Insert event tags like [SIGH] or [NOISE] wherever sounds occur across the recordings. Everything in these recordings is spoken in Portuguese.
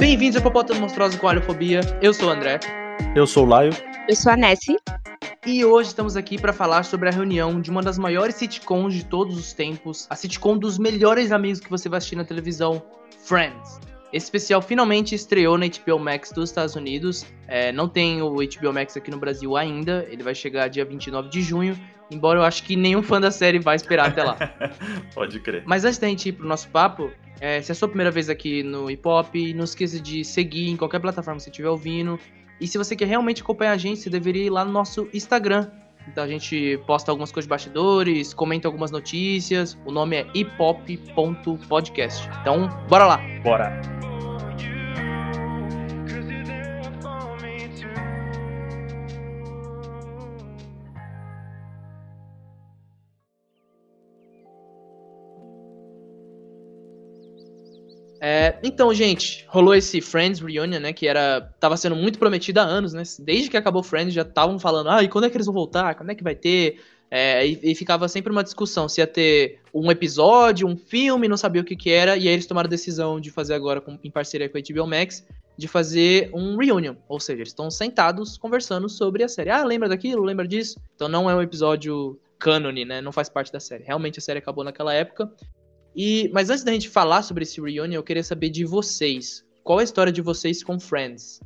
Bem-vindos ao Popota Monstruosa com Alhofobia. Eu sou o André. Eu sou o Laio. Eu sou a Nessie. E hoje estamos aqui para falar sobre a reunião de uma das maiores sitcoms de todos os tempos, a sitcom dos melhores amigos que você vai assistir na televisão, Friends. Esse especial finalmente estreou na HBO Max dos Estados Unidos. É, não tem o HBO Max aqui no Brasil ainda. Ele vai chegar dia 29 de junho. Embora eu acho que nenhum fã da série vai esperar até lá. [LAUGHS] Pode crer. Mas antes da gente ir pro nosso papo, é, se é a sua primeira vez aqui no Hip Hop, não esqueça de seguir em qualquer plataforma que você estiver ouvindo. E se você quer realmente acompanhar a gente, você deveria ir lá no nosso Instagram. Então a gente posta algumas coisas de bastidores, comenta algumas notícias. O nome é hiphop.podcast. Então, bora lá. Bora. É, então, gente, rolou esse Friends Reunion, né? Que era. tava sendo muito prometido há anos, né? Desde que acabou Friends já estavam falando, ah, e quando é que eles vão voltar? Quando é que vai ter? É, e, e, ficava sempre uma discussão se ia ter um episódio, um filme, não sabia o que que era, e aí eles tomaram a decisão de fazer agora, com, em parceria com a HBO Max, de fazer um reunion, ou seja, eles estão sentados conversando sobre a série. Ah, lembra daquilo? Lembra disso? Então não é um episódio cânone, né? Não faz parte da série. Realmente a série acabou naquela época. E, mas antes da gente falar sobre esse reunion, eu queria saber de vocês. Qual é a história de vocês com Friends?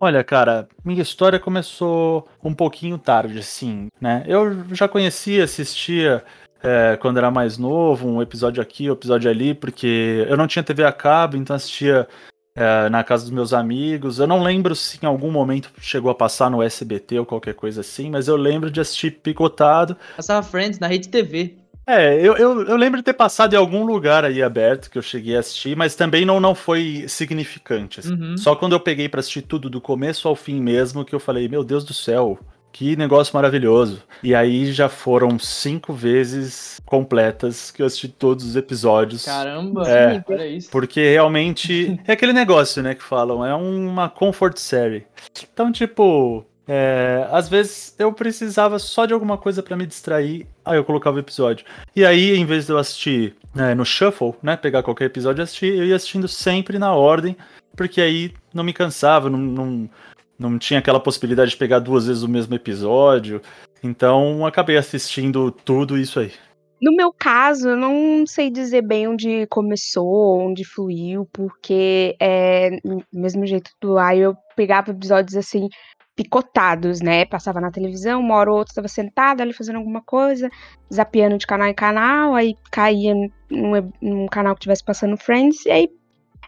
Olha, cara, minha história começou um pouquinho tarde, assim, né? Eu já conhecia, assistia é, quando era mais novo, um episódio aqui, um episódio ali, porque eu não tinha TV a cabo, então assistia é, na casa dos meus amigos. Eu não lembro se em algum momento chegou a passar no SBT ou qualquer coisa assim, mas eu lembro de assistir picotado. Passava Friends na rede TV. É, eu, eu, eu, lembro de ter passado em algum lugar aí aberto que eu cheguei a assistir, mas também não, não foi significante. Assim. Uhum. Só quando eu peguei para assistir tudo do começo ao fim mesmo que eu falei, meu Deus do céu, que negócio maravilhoso. E aí já foram cinco vezes completas que eu assisti todos os episódios. Caramba, é, olha isso. Porque realmente [LAUGHS] é aquele negócio, né, que falam, é uma comfort série. Então, tipo, é, às vezes eu precisava só de alguma coisa para me distrair, aí eu colocava o episódio. E aí, em vez de eu assistir é, no shuffle, né, pegar qualquer episódio e assistir, eu ia assistindo sempre na ordem, porque aí não me cansava, não, não, não tinha aquela possibilidade de pegar duas vezes o mesmo episódio. Então, acabei assistindo tudo isso aí. No meu caso, eu não sei dizer bem onde começou, onde fluiu, porque é, mesmo jeito do ai, eu pegava episódios assim picotados, né? Passava na televisão, uma hora ou outra estava sentada ali fazendo alguma coisa, zapeando de canal em canal, aí caía num, num canal que estivesse passando Friends, e aí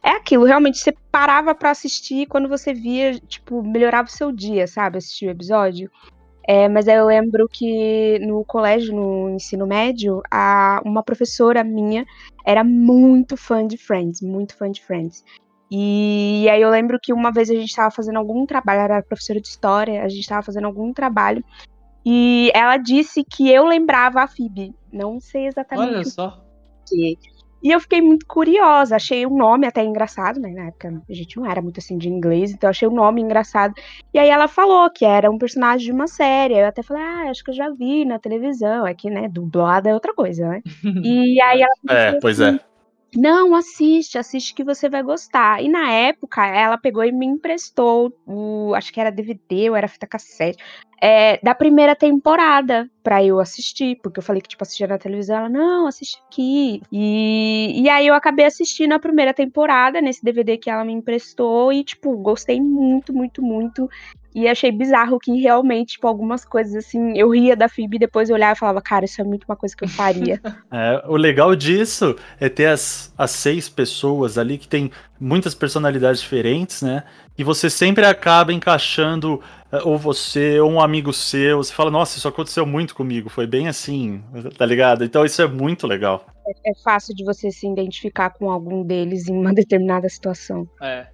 é aquilo, realmente você parava para assistir quando você via, tipo, melhorava o seu dia, sabe? Assistir o episódio. É, mas eu lembro que no colégio, no ensino médio, a, uma professora minha era muito fã de Friends, muito fã de Friends. E, aí eu lembro que uma vez a gente estava fazendo algum trabalho, ela era professora de história, a gente estava fazendo algum trabalho, e ela disse que eu lembrava a Phoebe. Não sei exatamente. Olha só. Que. E eu fiquei muito curiosa, achei o nome até engraçado, né? Na época a gente não era muito assim de inglês, então achei o nome engraçado. E aí ela falou que era um personagem de uma série. Eu até falei, ah, acho que eu já vi na televisão. Aqui, né? Dublada é outra coisa, né? [LAUGHS] E aí ela. É, pois é. assim, é não, assiste, assiste que você vai gostar. E na época, ela pegou e me emprestou o, acho que era DVD ou era fita cassete, é, da primeira temporada pra eu assistir, porque eu falei que, tipo, assistia na televisão, ela, não, assiste aqui. E, e aí eu acabei assistindo a primeira temporada nesse DVD que ela me emprestou e, tipo, gostei muito, muito, muito. E achei bizarro que realmente, tipo, algumas coisas assim, eu ria da Phoebe e depois eu olhava e falava, cara, isso é muito uma coisa que eu faria. [LAUGHS] é, o legal disso é ter as, as seis pessoas ali que tem muitas personalidades diferentes, né? E você sempre acaba encaixando é, ou você ou um amigo seu, você fala, nossa, isso aconteceu muito comigo, foi bem assim, tá ligado? Então isso é muito legal. É, é fácil de você se identificar com algum deles em uma determinada situação. É.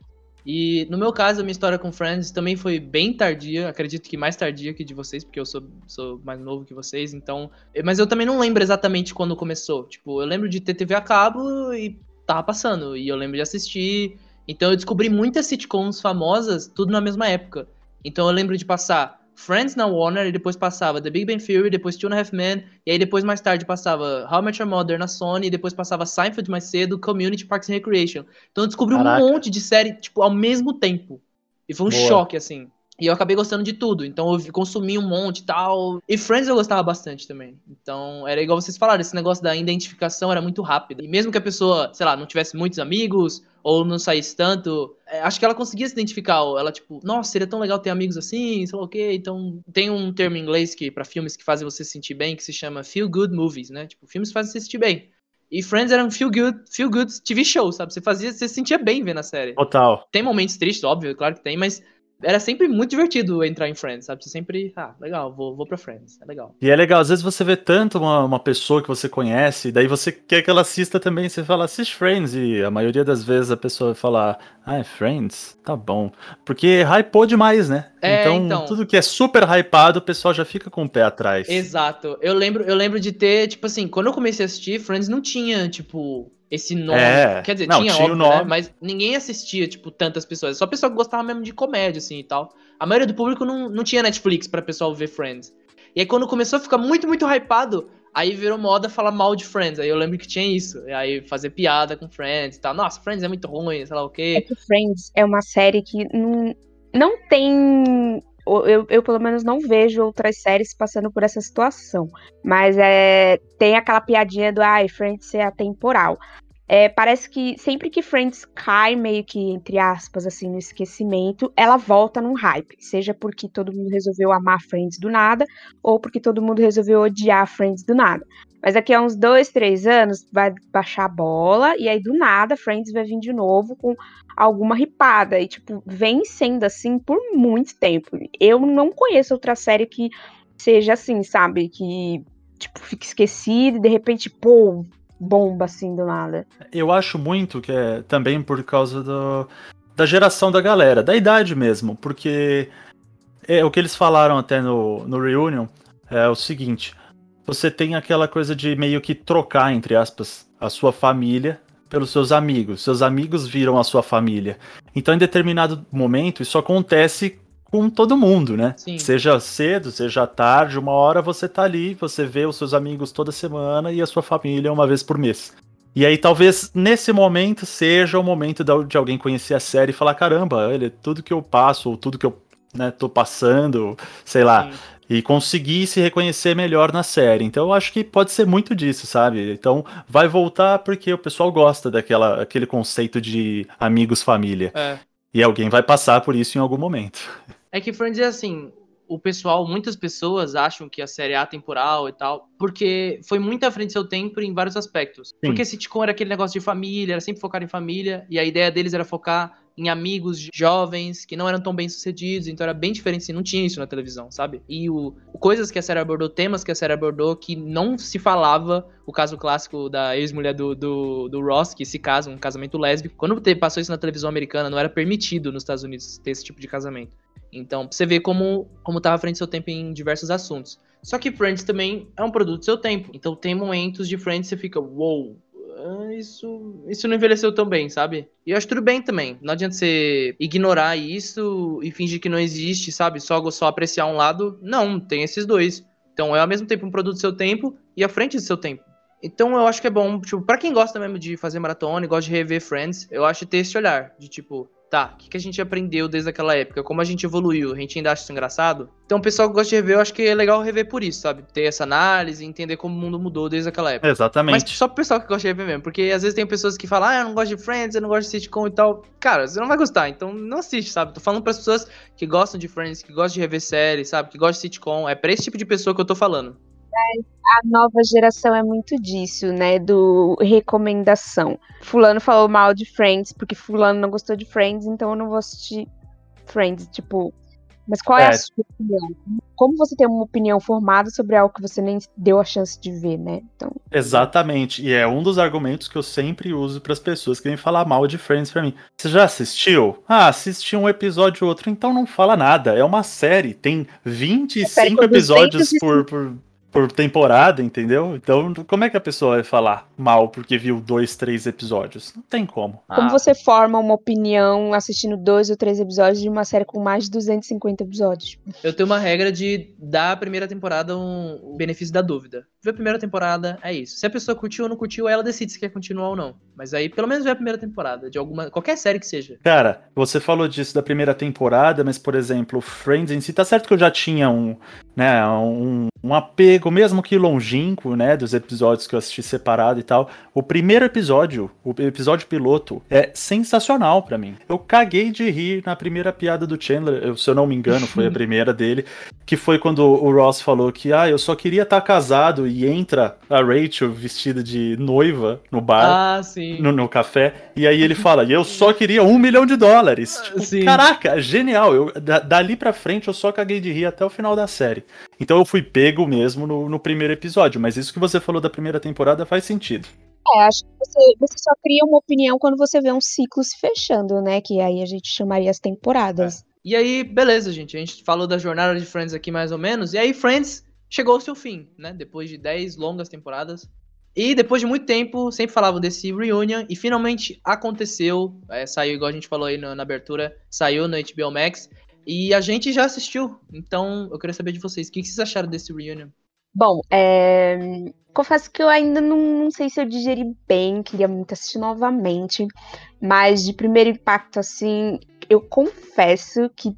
E no meu caso, a minha história com Friends também foi bem tardia, acredito que mais tardia que de vocês, porque eu sou, sou mais novo que vocês, então. Mas eu também não lembro exatamente quando começou. Tipo, eu lembro de ter TV a cabo e tava passando, e eu lembro de assistir. Então eu descobri muitas sitcoms famosas, tudo na mesma época. Então eu lembro de passar Friends na Warner, e depois passava The Big Bang Theory, depois Two and a Half Men, e aí depois mais tarde passava How I Met Your Mother na Sony, e depois passava Seinfeld mais cedo, Community, Parks and Recreation. Então eu descobri Caraca. um monte de série, tipo, ao mesmo tempo. E foi um Boa. choque, assim. E eu acabei gostando de tudo. Então eu consumi um monte e tal. E Friends eu gostava bastante também. Então era igual vocês falaram, esse negócio da identificação era muito rápido. E mesmo que a pessoa, sei lá, não tivesse muitos amigos ou não saísse tanto, é, acho que ela conseguia se identificar. Ela, tipo, nossa, seria tão legal ter amigos assim, sei lá o quê. Então tem um termo em inglês que para filmes que fazem você se sentir bem que se chama feel good movies, né? Tipo, filmes que fazem você se sentir bem. E Friends era um feel good, feel good TV show, sabe? Você fazia, você se sentia bem vendo a série. Total. Tem momentos tristes, óbvio, claro que tem, mas era sempre muito divertido entrar em Friends, sabe? Você sempre, ah, legal, vou, vou pra Friends, é legal. E é legal, às vezes você vê tanto uma, uma pessoa que você conhece, daí você quer que ela assista também, você fala, assiste Friends, e a maioria das vezes a pessoa vai falar, ah, é Friends? Tá bom. Porque hypou demais, né? É, então, então. tudo que é super hypado, o pessoal já fica com o pé atrás. Exato. Eu lembro, eu lembro de ter, tipo assim, quando eu comecei a assistir, Friends não tinha, tipo, esse nome. É. Quer dizer, Não, tinha, tinha o óbvio, né? nome. Mas ninguém assistia, tipo, tantas pessoas. Só pessoa que gostava mesmo de comédia, assim, e tal. A maioria do público não, não tinha Netflix pra pessoal ver Friends. E aí quando começou a ficar muito, muito hypado, aí virou moda falar mal de Friends. Aí eu lembro que tinha isso. E aí fazer piada com Friends e tal. Nossa, Friends é muito ruim, sei lá o É quê. que Friends é uma série que não, não tem. Eu, eu, pelo menos, não vejo outras séries passando por essa situação. Mas é, tem aquela piadinha do ai, Friends é atemporal. É, parece que sempre que Friends cai, meio que, entre aspas, assim, no esquecimento, ela volta num hype. Seja porque todo mundo resolveu amar Friends do nada, ou porque todo mundo resolveu odiar Friends do nada. Mas daqui a uns dois, três anos, vai baixar a bola, e aí do nada, Friends vai vir de novo com alguma ripada. E, tipo, vem sendo assim por muito tempo. Eu não conheço outra série que seja assim, sabe? Que, tipo, fique esquecida e de repente, pô, bomba assim do nada. Eu acho muito que é também por causa do, da geração da galera, da idade mesmo, porque é, o que eles falaram até no, no Reunion é o seguinte: você tem aquela coisa de meio que trocar, entre aspas, a sua família pelos seus amigos. Seus amigos viram a sua família. Então, em determinado momento, isso acontece com todo mundo, né? Sim. Seja cedo, seja tarde, uma hora você tá ali, você vê os seus amigos toda semana e a sua família uma vez por mês. E aí talvez nesse momento seja o momento de alguém conhecer a série e falar, caramba, olha, tudo que eu passo, ou tudo que eu né, tô passando, sei lá, Sim. e conseguir se reconhecer melhor na série. Então eu acho que pode ser muito disso, sabe? Então vai voltar porque o pessoal gosta daquela aquele conceito de amigos família. É. E alguém vai passar por isso em algum momento. É que Friends é assim, o pessoal, muitas pessoas acham que a série é atemporal e tal, porque foi muito à frente do seu tempo em vários aspectos. Porque sitcom era aquele negócio de família, era sempre focado em família, e a ideia deles era focar em amigos jovens que não eram tão bem sucedidos, então era bem diferente, assim, não tinha isso na televisão, sabe? E o coisas que a série abordou, temas que a série abordou que não se falava, o caso clássico da ex-mulher do, do, do Ross, que se casa, um casamento lésbico. Quando passou isso na televisão americana, não era permitido nos Estados Unidos ter esse tipo de casamento. Então, pra você ver como, como tava à frente do seu tempo em diversos assuntos. Só que Friends também é um produto do seu tempo. Então tem momentos de Friends que você fica, uou, ah, isso, isso não envelheceu tão bem, sabe? E eu acho tudo bem também. Não adianta você ignorar isso e fingir que não existe, sabe? Só, só apreciar um lado. Não, tem esses dois. Então é ao mesmo tempo um produto do seu tempo e à frente do seu tempo. Então eu acho que é bom, tipo, pra quem gosta mesmo de fazer maratona e gosta de rever Friends, eu acho ter esse olhar de tipo, tá, o que, que a gente aprendeu desde aquela época? Como a gente evoluiu? A gente ainda acha isso engraçado? Então o pessoal que gosta de rever, eu acho que é legal rever por isso, sabe? Ter essa análise entender como o mundo mudou desde aquela época. Mas Exatamente. só pro pessoal que gosta de rever mesmo, porque às vezes tem pessoas que falam, ah, eu não gosto de Friends, eu não gosto de sitcom e tal. Cara, você não vai gostar, então não assiste, sabe? Tô falando pras pessoas que gostam de Friends, que gostam de rever séries, sabe? Que gostam de sitcom. É pra esse tipo de pessoa que eu tô falando. A nova geração é muito disso, né? Do recomendação. Fulano falou mal de Friends porque Fulano não gostou de Friends, então eu não vou assistir Friends. Tipo, mas qual é, É. a sua opinião? Como você tem uma opinião formada sobre algo que você nem deu a chance de ver, né? Então, Exatamente. E é um dos argumentos que eu sempre uso para as pessoas que vêm falar mal de Friends pra mim. Você já assistiu? Ah, assisti um episódio ou outro, então não fala nada. É uma série, tem 25 com episódios 205. por, por. Por temporada, entendeu? Então, como é que a pessoa vai falar mal porque viu dois, três episódios? Não tem como. Como ah. você forma uma opinião assistindo dois ou três episódios de uma série com mais de 250 episódios? Eu tenho uma regra de dar a primeira temporada um benefício da dúvida. Ver a primeira temporada, é isso. Se a pessoa curtiu ou não curtiu, ela decide se quer continuar ou não. Mas aí, pelo menos ver a primeira temporada, de alguma. qualquer série que seja. Cara, você falou disso da primeira temporada, mas, por exemplo, Friends em si, tá certo que eu já tinha um, né, um, um apego, mesmo que longínquo, né, dos episódios que eu assisti separado e tal. O primeiro episódio, o episódio piloto, é sensacional para mim. Eu caguei de rir na primeira piada do Chandler, eu, se eu não me engano, foi a [LAUGHS] primeira dele, que foi quando o Ross falou que, ah, eu só queria estar tá casado e entra a Rachel vestida de noiva no bar, ah, no, no, café, e aí ele fala, e eu só queria um milhão de dólares. Tipo, caraca, genial. Eu, dali pra frente eu só caguei de rir até o final da série. Então eu fui pego mesmo no, no primeiro episódio, mas isso que você falou da primeira temporada faz sentido. É, acho que você, você só cria uma opinião quando você vê um ciclo se fechando, né? Que aí a gente chamaria as temporadas. É. E aí, beleza, gente. A gente falou da jornada de Friends aqui mais ou menos. E aí, Friends chegou ao seu fim, né? Depois de 10 longas temporadas. E depois de muito tempo, sempre falavam desse reunion. E finalmente aconteceu. É, saiu, igual a gente falou aí na, na abertura, saiu no HBO Max. E a gente já assistiu. Então, eu queria saber de vocês. O que vocês acharam desse reunion? Bom, é... confesso que eu ainda não, não, sei se eu digeri bem, queria muito assistir novamente, mas de primeiro impacto, assim, eu confesso que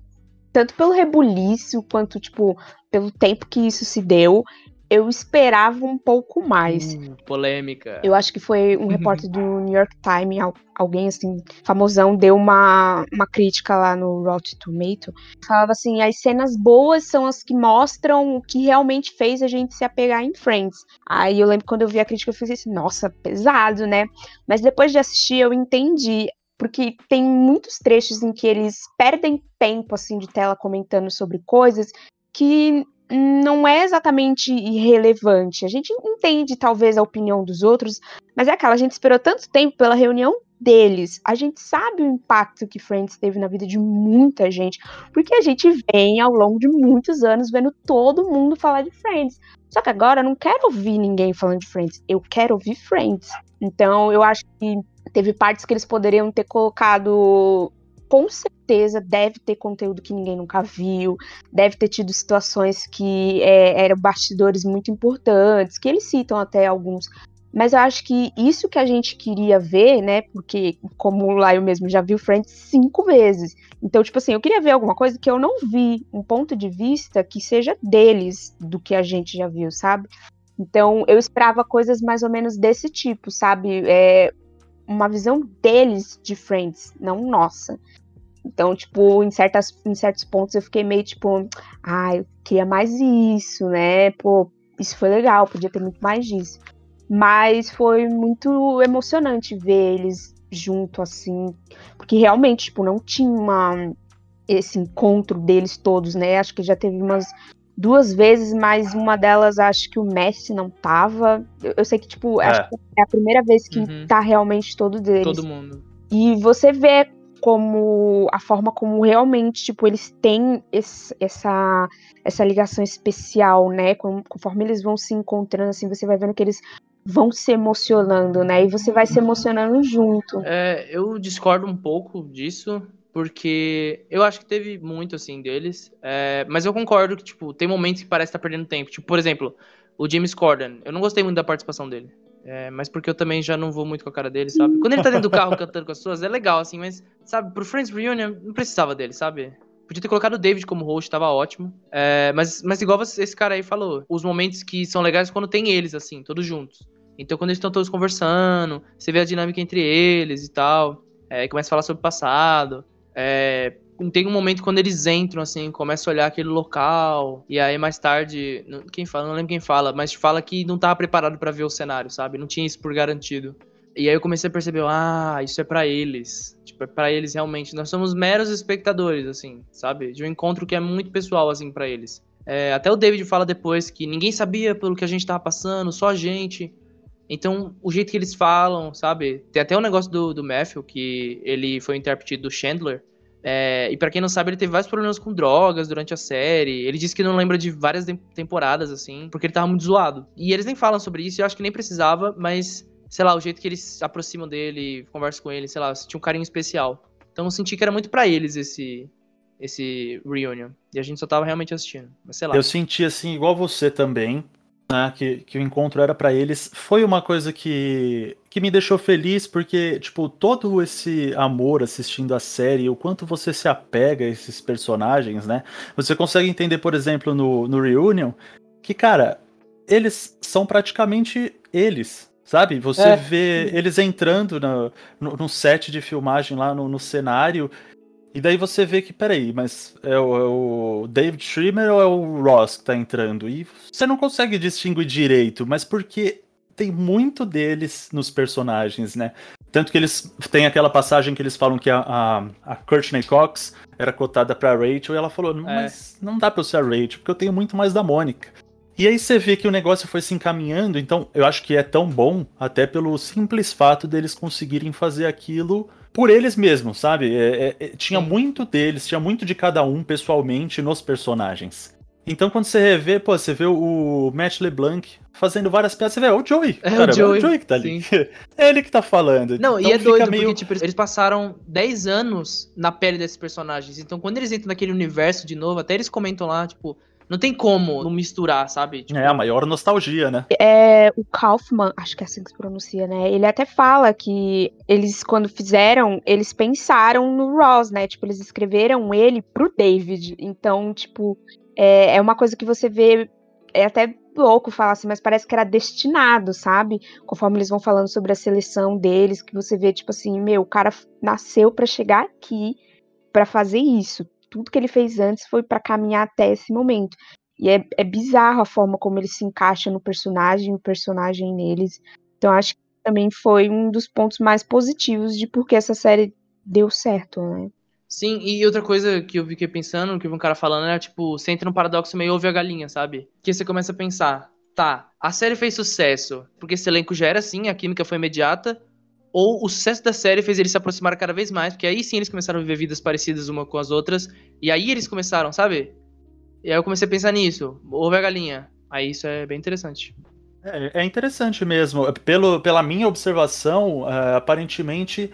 tanto pelo rebuliço quanto, tipo, pelo tempo que isso se deu, eu esperava um pouco mais. Hum, polêmica. Eu acho que foi um repórter do New York Times, alguém assim, famosão, deu uma, uma crítica lá no Rotten Tomato. Falava assim: as cenas boas são as que mostram o que realmente fez a gente se apegar em Friends. Aí eu lembro quando eu vi a crítica, eu fiz assim: nossa, pesado, né? Mas depois de assistir, eu entendi porque tem muitos trechos em que eles perdem tempo assim de tela comentando sobre coisas que não é exatamente irrelevante. A gente entende, talvez, a opinião dos outros, mas é aquela, a gente esperou tanto tempo pela reunião deles. A gente sabe o impacto que Friends teve na vida de muita gente, porque a gente vem ao longo de muitos anos vendo todo mundo falar de Friends. Só que agora eu não quero ouvir ninguém falando de Friends, eu quero ouvir Friends. Então eu acho que teve partes que eles poderiam ter colocado com certeza deve ter conteúdo que ninguém nunca viu, deve ter tido situações que é, eram bastidores muito importantes, que eles citam até alguns. Mas eu acho que isso que a gente queria ver, né? Porque, como lá eu mesmo já vi o Friends cinco vezes. Então, tipo assim, eu queria ver alguma coisa que eu não vi, um ponto de vista que seja deles, do que a gente já viu, sabe? Então, eu esperava coisas mais ou menos desse tipo, sabe? É, uma visão deles de Friends, não nossa. Então, tipo, em, certas, em certos pontos eu fiquei meio tipo, ah, eu queria mais isso, né? Pô, isso foi legal, podia ter muito mais disso. Mas foi muito emocionante ver eles junto, assim, porque realmente, tipo, não tinha uma, esse encontro deles todos, né? Acho que já teve umas duas vezes, mas uma delas acho que o Messi não tava. Eu, eu sei que, tipo, é. acho que é a primeira vez que uhum. tá realmente todo deles. Todo mundo. E você vê como a forma como realmente, tipo, eles têm esse, essa, essa ligação especial, né? Conforme eles vão se encontrando, assim, você vai vendo que eles vão se emocionando, né? E você vai se emocionando junto. É, eu discordo um pouco disso, porque eu acho que teve muito, assim, deles. É, mas eu concordo que, tipo, tem momentos que parece estar tá perdendo tempo. Tipo, por exemplo, o James Corden. Eu não gostei muito da participação dele. É, mas porque eu também já não vou muito com a cara dele, sabe? Quando ele tá dentro do carro [LAUGHS] cantando com as pessoas, é legal, assim, mas, sabe, pro Friends Reunion, não precisava dele, sabe? Podia ter colocado o David como host, tava ótimo. É, mas, mas igual esse cara aí falou, os momentos que são legais quando tem eles, assim, todos juntos. Então quando eles estão todos conversando, você vê a dinâmica entre eles e tal. É, começa a falar sobre o passado. É, tem um momento quando eles entram, assim, começa a olhar aquele local, e aí mais tarde, quem fala, não lembro quem fala, mas fala que não tava preparado para ver o cenário, sabe? Não tinha isso por garantido. E aí eu comecei a perceber, ah, isso é para eles. Tipo, é pra eles realmente. Nós somos meros espectadores, assim, sabe? De um encontro que é muito pessoal, assim, para eles. É, até o David fala depois que ninguém sabia pelo que a gente tava passando, só a gente. Então, o jeito que eles falam, sabe? Tem até o um negócio do, do Matthew, que ele foi o intérprete do Chandler, É, e para quem não sabe, ele teve vários problemas com drogas durante a série. Ele disse que não lembra de várias temporadas, assim, porque ele tava muito zoado. E eles nem falam sobre isso, eu acho que nem precisava, mas, sei lá, o jeito que eles se aproximam dele, conversam com ele, sei lá, tinha um carinho especial. Então eu senti que era muito para eles esse, esse reunion. E a gente só tava realmente assistindo. Mas sei lá. Eu senti assim, igual você também, né? Que, que o encontro era para eles. Foi uma coisa que, que me deixou feliz, porque, tipo, todo esse amor assistindo a série, o quanto você se apega a esses personagens, né? Você consegue entender, por exemplo, no, no Reunion, que, cara, eles são praticamente eles. Sabe? Você é. vê eles entrando no, no, no, set de filmagem lá no, no cenário e daí você vê que, peraí, mas é o, é o David Schwimmer ou é o Ross que tá entrando? E você não consegue distinguir direito, mas porque tem muito deles nos personagens, né? Tanto que eles tem aquela passagem que eles falam que a, a, a Courtney Cox era cotada pra Rachel e ela falou: é. Mas não dá pra eu ser a Rachel, porque eu tenho muito mais da Mônica. E aí você vê que o negócio foi se encaminhando, então eu acho que é tão bom, até pelo simples fato deles conseguirem fazer aquilo por eles mesmos, sabe? É, é, é, tinha Sim. muito deles, tinha muito de cada um pessoalmente nos personagens. Então quando você revê, pô, você vê o Matt LeBlanc fazendo várias piadas, você vê, é o Joey. É cara, o Joey. É o Joey que tá ali. [LAUGHS] É ele que tá falando. Não, então, e é doido, meio... porque tipo, eles passaram 10 anos na pele desses personagens. Então quando eles entram naquele universo de novo, até eles comentam lá, tipo, não tem como não misturar, sabe? Tipo... É a maior nostalgia, né? É, o Kaufman, acho que é assim que se pronuncia, né? Ele até fala que eles, quando fizeram, eles pensaram no Ross, né? Tipo, eles escreveram ele pro David. Então, tipo, é, é uma coisa que você vê. É até louco falar assim, mas parece que era destinado, sabe? Conforme eles vão falando sobre a seleção deles, que você vê, tipo assim, meu, o cara nasceu para chegar aqui para fazer isso tudo que ele fez antes foi para caminhar até esse momento. E é, é bizarro a forma como ele se encaixa no personagem, o personagem neles. Então acho que também foi um dos pontos mais positivos de porque essa série deu certo, né? Sim, e outra coisa que eu fiquei pensando, que eu vi um cara falando, era tipo, você entra num paradoxo meio ouve a galinha, sabe? Que você começa a pensar, tá, a série fez sucesso porque esse elenco já era assim, a química foi imediata, ou o sucesso da série fez eles se aproximar cada vez mais, porque aí sim eles começaram a viver vidas parecidas uma com as outras, e aí eles começaram, sabe? E aí eu comecei a pensar nisso, houve a galinha. Aí isso é bem interessante. É, é interessante mesmo. Pelo, pela minha observação, uh, aparentemente,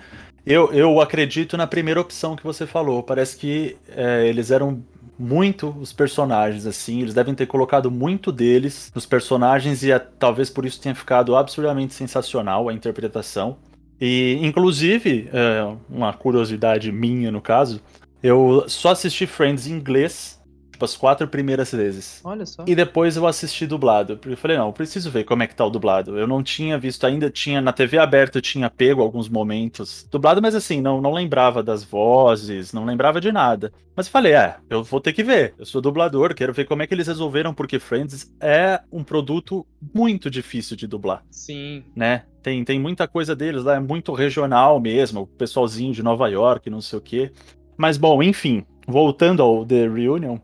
eu, eu acredito na primeira opção que você falou. Parece que uh, eles eram muito os personagens, assim. Eles devem ter colocado muito deles nos personagens e talvez por isso tenha ficado absurdamente sensacional a interpretação. E, inclusive, é, uma curiosidade minha no caso, eu só assisti Friends em inglês Tipo, as quatro primeiras vezes. Olha só. E depois eu assisti dublado. Porque eu falei, não, preciso ver como é que tá o dublado. Eu não tinha visto ainda, tinha na TV aberta, eu tinha pego alguns momentos dublado, mas assim, não, não lembrava das vozes, não lembrava de nada. Mas eu falei, é, eu vou ter que ver. Eu sou dublador, quero ver como é que eles resolveram, porque Friends é um produto muito difícil de dublar. Sim. Né? Tem, tem muita coisa deles lá, é muito regional mesmo, o pessoalzinho de Nova York, não sei o quê. Mas bom, enfim, voltando ao The Reunion,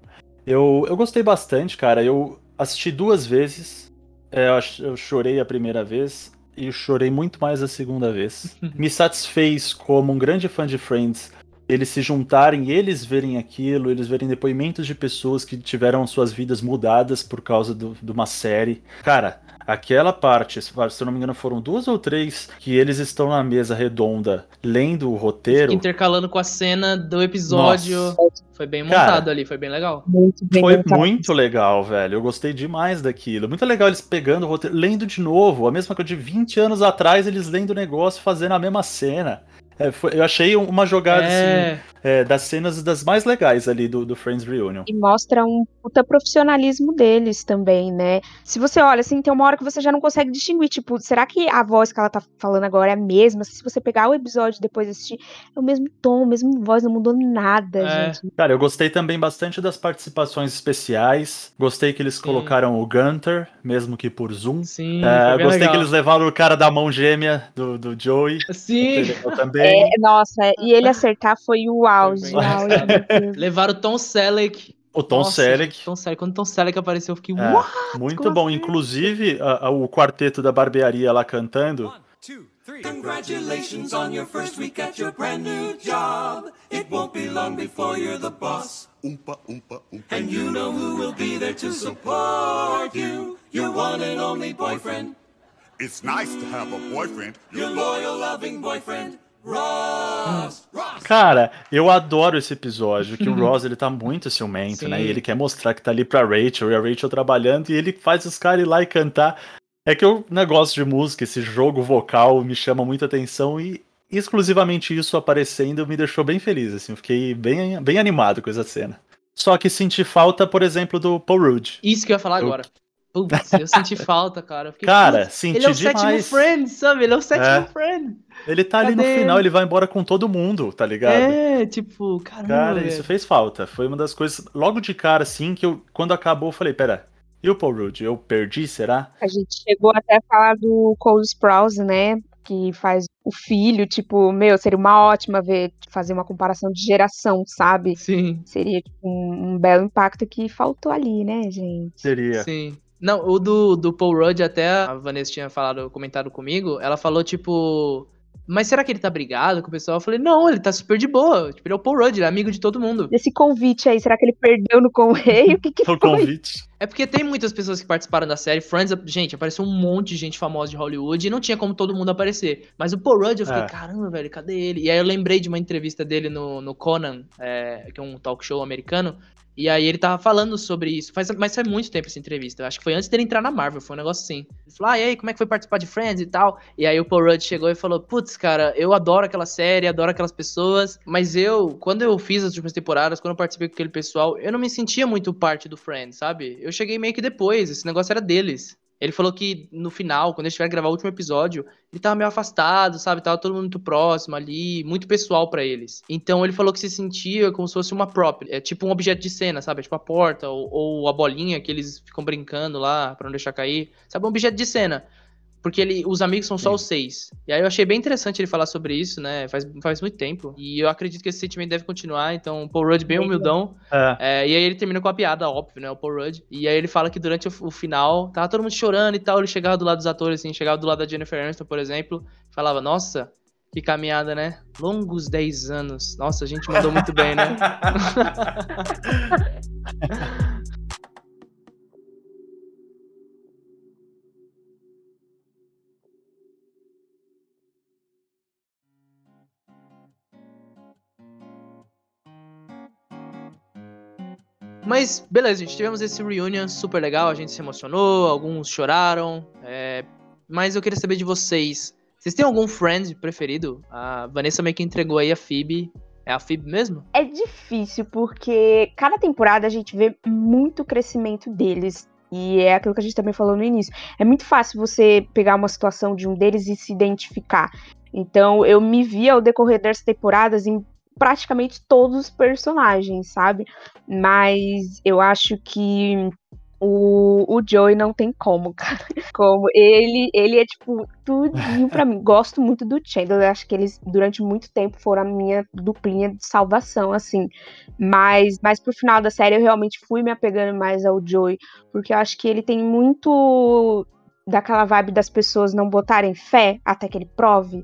eu, eu gostei bastante, cara. Eu assisti duas vezes. É, eu chorei a primeira vez e chorei muito mais a segunda vez. [LAUGHS] Me satisfez como um grande fã de Friends eles se juntarem, eles verem aquilo, eles verem depoimentos de pessoas que tiveram suas vidas mudadas por causa do, de uma série. Cara, aquela parte, se eu não me engano, foram duas ou três que eles estão na mesa redonda lendo o roteiro. Intercalando com a cena do episódio. Nossa. Foi bem montado Cara, ali, foi bem legal. Muito bem foi montado. muito legal, velho. Eu gostei demais daquilo. Muito legal eles pegando o roteiro, lendo de novo. A mesma coisa de 20 anos atrás, eles lendo o negócio, fazendo a mesma cena. É, foi, eu achei uma jogada é... assim, é, das cenas das mais legais ali do, do Friends Reunion. E mostra um puta profissionalismo deles também, né? Se você olha, assim, tem uma hora que você já não consegue distinguir, tipo, será que a voz que ela tá falando agora é a mesma? Se você pegar o episódio e depois assistir, é o mesmo tom, a mesma voz, não mudou nada, é. gente. Cara, eu gostei também bastante das participações especiais. Gostei que eles Sim. colocaram o Gunter, mesmo que por Zoom. Sim. É, gostei legal. que eles levaram o cara da mão gêmea do, do Joey. Sim. também. É, nossa, e ele [LAUGHS] acertar foi o auge. auge Levaram o Tom Selleck. O Tom Nossa, Selleck. Tom Selleck. Quando o Tom Selleck apareceu, eu fiquei. É, muito Como bom. Assim? Inclusive, a, a, o quarteto da barbearia lá cantando. two, three. Congratulations on your first week at your brand new job. It won't be long before you're the boss. Oompa, oompa, oompa. And you know who will be there to support you. Your one and only boyfriend. It's nice to have a boyfriend. Your loyal, loving boyfriend, Ross. Ross. Cara, eu adoro esse episódio, que o [LAUGHS] Ross ele tá muito ciumento, né? Sim. E ele quer mostrar que tá ali pra Rachel, e a Rachel trabalhando, e ele faz os caras ir lá e cantar. É que o negócio de música, esse jogo vocal, me chama muita atenção e exclusivamente isso aparecendo me deixou bem feliz, assim, eu fiquei bem, bem animado com essa cena. Só que senti falta, por exemplo, do Paul Rudd. Isso que eu ia falar Eu- agora. Putz, eu senti falta, cara. Fiquei, Cara, putz, senti Ele é o sétimo demais. friend, sabe? Ele é o sétimo É. friend. Ele tá ali no Cadê final, ele? ele vai embora com todo mundo, tá ligado? É, tipo, caramba. Cara, velho. isso fez falta. Foi uma das coisas, logo de cara, assim, que eu, quando acabou, eu falei, pera, e o Paul Rudd? Eu perdi, será? A gente chegou até a falar do Cole Sprouse, né? Que faz o filho, tipo, meu, seria uma ótima ver, fazer uma comparação de geração, sabe? Sim, Seria tipo, um, um belo impacto que faltou ali, né, gente? Seria. sim. Não, o do, do Paul Rudd, até a Vanessa tinha falado, comentado comigo, ela falou, tipo. Mas será que ele tá brigado com o pessoal? Eu falei, não, ele tá super de boa. Tipo, ele é o Paul Rudd, ele é amigo de todo mundo. Desse convite aí, será que ele perdeu no correio? O que, que foi? convite. É porque tem muitas pessoas que participaram da série. Friends, gente, apareceu um monte de gente famosa de Hollywood e não tinha como todo mundo aparecer. Mas o Paul Rudd, eu fiquei, É. caramba, velho, cadê ele? E aí eu lembrei de uma entrevista dele no, no Conan, é, que é um talk show americano. E aí ele tava falando sobre isso. Faz, mas faz muito tempo essa entrevista. Eu Acho que foi antes dele entrar na Marvel, foi um negócio assim. Ele falou, ah, e aí, como é que foi participar de Friends e tal? E aí o Paul Rudd chegou e falou, putz, cara, eu adoro aquela série, adoro aquelas pessoas. Mas eu, quando eu fiz as últimas temporadas, quando eu participei com aquele pessoal, eu não me sentia muito parte do Friends, sabe? Eu cheguei meio que depois, esse negócio era deles. Ele falou que no final, quando eles tiveram que gravar o último episódio, ele tava meio afastado, sabe? Tava todo mundo muito próximo ali, muito pessoal pra eles. Então ele falou que se sentia como se fosse uma prop, é tipo um objeto de cena, sabe? Tipo a porta ou, ou a bolinha que eles ficam brincando lá pra não deixar cair. Sabe? Um objeto de cena. Porque ele, os amigos são só Sim. os seis. E aí eu achei bem interessante ele falar sobre isso, né? Faz, faz muito tempo. E eu acredito que esse sentimento deve continuar. Então, o Paul Rudd bem Bem humildão. É. É, e aí ele termina com a piada, óbvio, né? O Paul Rudd. E aí ele fala que durante o, o final, tava todo mundo chorando e tal. Ele chegava do lado dos atores, assim, chegava do lado da Jennifer Aniston, por exemplo. Falava, nossa, que caminhada, né? Longos 10 anos. Nossa, a gente mandou muito bem, né? [LAUGHS] [LAUGHS] Mas, beleza, gente. Tivemos esse reunion super legal. A gente se emocionou, alguns choraram. é, Mas eu queria saber de vocês. Vocês têm algum friend preferido? A Vanessa meio que entregou aí a Phoebe. É a Phoebe mesmo? É difícil, porque cada temporada a gente vê muito crescimento deles. E é aquilo que a gente também falou no início. É muito fácil você pegar uma situação de um deles e se identificar. Então, eu me vi ao decorrer dessas temporadas em praticamente todos os personagens, sabe? Mas eu acho que o, o Joey não tem como, [LAUGHS] cara. Como ele, ele é tipo tudinho pra mim. Gosto muito do Chandler, acho que eles durante muito tempo foram a minha duplinha de salvação, assim. Mas, mas pro final da série eu realmente fui me apegando mais ao Joey, porque eu acho que ele tem muito daquela vibe das pessoas não botarem fé até que ele prove.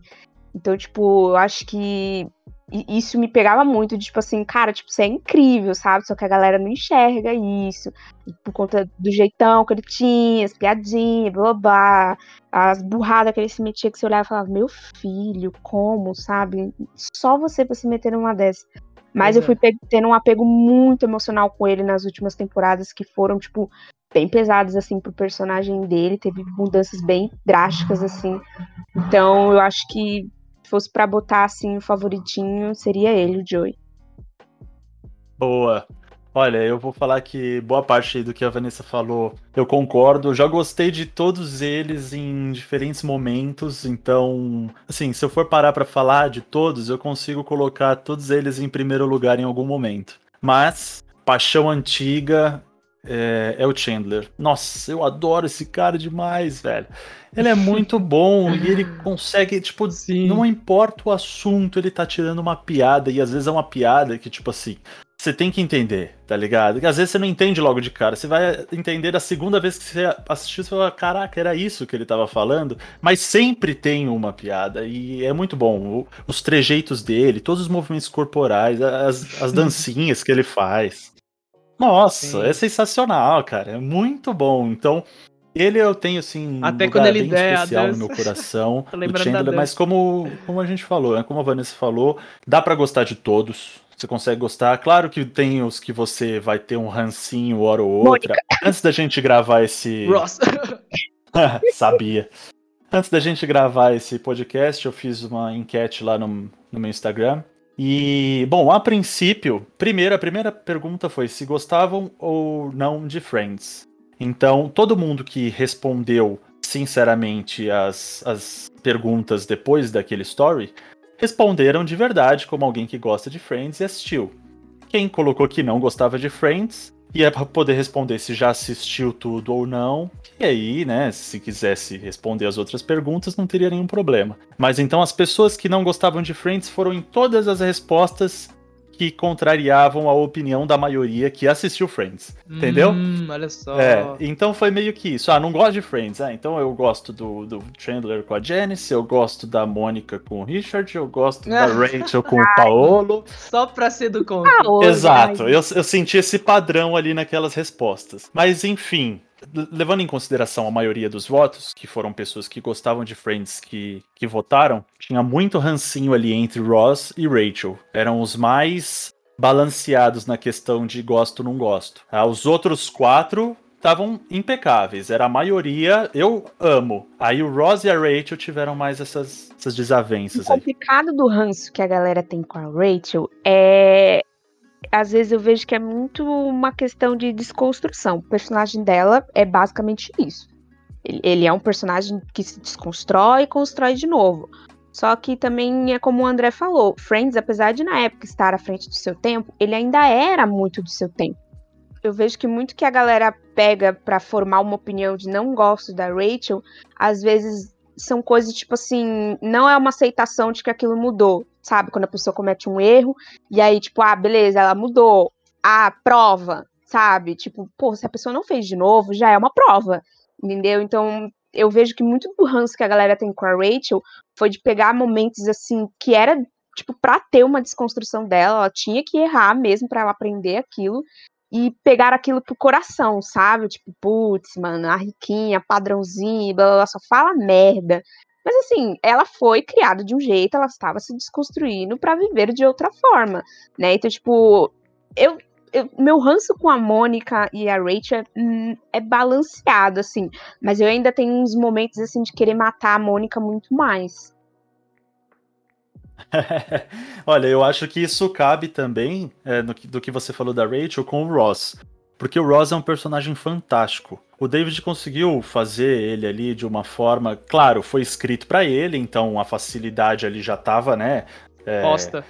Então, tipo, eu acho que i- isso me pegava muito, de, tipo assim, cara, tipo, você é incrível, sabe? Só que a galera não enxerga isso. Por conta do jeitão que ele tinha, as piadinhas, blá blá, blá as burradas que ele se metia, que você olhava e falava, meu filho, como, sabe? Só você pra se meter numa dessas. Mas Pois eu é. fui pe- tendo um apego muito emocional com ele nas últimas temporadas, que foram, tipo, bem pesadas, assim, pro personagem dele. Teve mudanças bem drásticas, assim. Então, eu acho que fosse pra botar, assim, o favoritinho, seria ele, o Joey. Boa. Olha, eu vou falar que boa parte do que a Vanessa falou, eu concordo. Eu já gostei de todos eles em diferentes momentos, então, assim, se eu for parar pra falar de todos, eu consigo colocar todos eles em primeiro lugar em algum momento. Mas paixão antiga é, é o Chandler. Nossa, eu adoro esse cara demais, velho. Ele é muito bom e ele [LAUGHS] consegue, tipo, Sim. não importa o assunto, ele tá tirando uma piada, e às vezes é uma piada que, tipo assim, você tem que entender, tá ligado? Porque às vezes você não entende logo de cara. Você vai entender a segunda vez que você assistiu, você fala, caraca, era isso que ele tava falando. Mas sempre tem uma piada. E é muito bom. Os trejeitos dele, todos os movimentos corporais, as, as dancinhas que ele faz. Nossa, Sim. é sensacional, cara. É muito bom. Então, ele eu tenho, assim, Até um quando ele bem der especial no meu coração. Do Chandler, mas como, como a gente falou, né? Como a Vanessa falou, dá pra gostar de todos. Você consegue gostar. Claro que tem os que você vai ter um rancinho hora ou outra. [LAUGHS] Antes da gente gravar esse. Ross. [LAUGHS] Sabia. Antes da gente gravar esse podcast, eu fiz uma enquete lá no, no meu Instagram. E, bom, a princípio, primeiro, a primeira pergunta foi se gostavam ou não de Friends. Então, todo mundo que respondeu sinceramente as, as perguntas depois daquele story responderam de verdade como alguém que gosta de Friends e assistiu. Quem colocou que não gostava de Friends ia pra poder responder se já assistiu tudo ou não. E aí, né, se quisesse responder as outras perguntas, não teria nenhum problema. Mas então as pessoas que não gostavam de Friends foram em todas as respostas que contrariavam a opinião da maioria que assistiu Friends. Entendeu? Hum, olha só. É, então foi meio que isso. Ah, não gosto de Friends. Ah, então eu gosto do, do Chandler com a Janice, eu gosto da Mônica com o Richard, eu gosto da [LAUGHS] Rachel com o Paolo. Só pra ser do contra. Ah, hoje, Exato, ai, eu, eu senti esse padrão ali naquelas respostas. Mas enfim, levando em consideração a maioria dos votos, que foram pessoas que gostavam de Friends que, que votaram, tinha muito rancinho ali entre Ross e Rachel. Eram os mais balanceados na questão de gosto não gosto. Ah, os outros quatro estavam impecáveis, era a maioria, eu amo. Aí o Ross e a Rachel tiveram mais essas, essas O desavenças aí. complicado do ranço que a galera tem com a Rachel é. Às vezes eu vejo que é muito uma questão de desconstrução. O personagem dela é basicamente isso. Ele, é um personagem que se desconstrói e constrói de novo. Só que também é como o André falou: Friends, apesar de na época estar à frente do seu tempo, ele ainda era muito do seu tempo. Eu vejo que muito que a galera pega pra formar uma opinião de não gosto da Rachel, às vezes são coisas tipo assim, não é uma aceitação de que aquilo mudou, sabe? Quando a pessoa comete um erro e aí tipo, ah, beleza, ela mudou. Ah, prova, sabe? Tipo, pô, se a pessoa não fez de novo, já é uma prova, entendeu? Então, eu vejo que muito do ranço que a galera tem com a Rachel foi de pegar momentos assim que era tipo pra ter uma desconstrução dela, ela tinha que errar mesmo pra ela aprender aquilo e pegar aquilo pro coração, sabe? Tipo, putz, mano, a riquinha, padrãozinho, blá, blá, blá, só fala merda. Mas assim, ela foi criada de um jeito, ela estava se desconstruindo pra viver de outra forma, né? Então, tipo, eu, eu- meu ranço com a Mônica e a Rachel hum, é balanceado, assim, mas eu ainda tenho uns momentos assim de querer matar a Mônica muito mais. [LAUGHS] Olha, eu acho que isso cabe também é, no do que você falou da Rachel com o Ross. Porque o Ross é um personagem fantástico. O David conseguiu fazer ele ali de uma forma. Claro, foi escrito pra ele, então a facilidade ali já tava, né? É, Posta.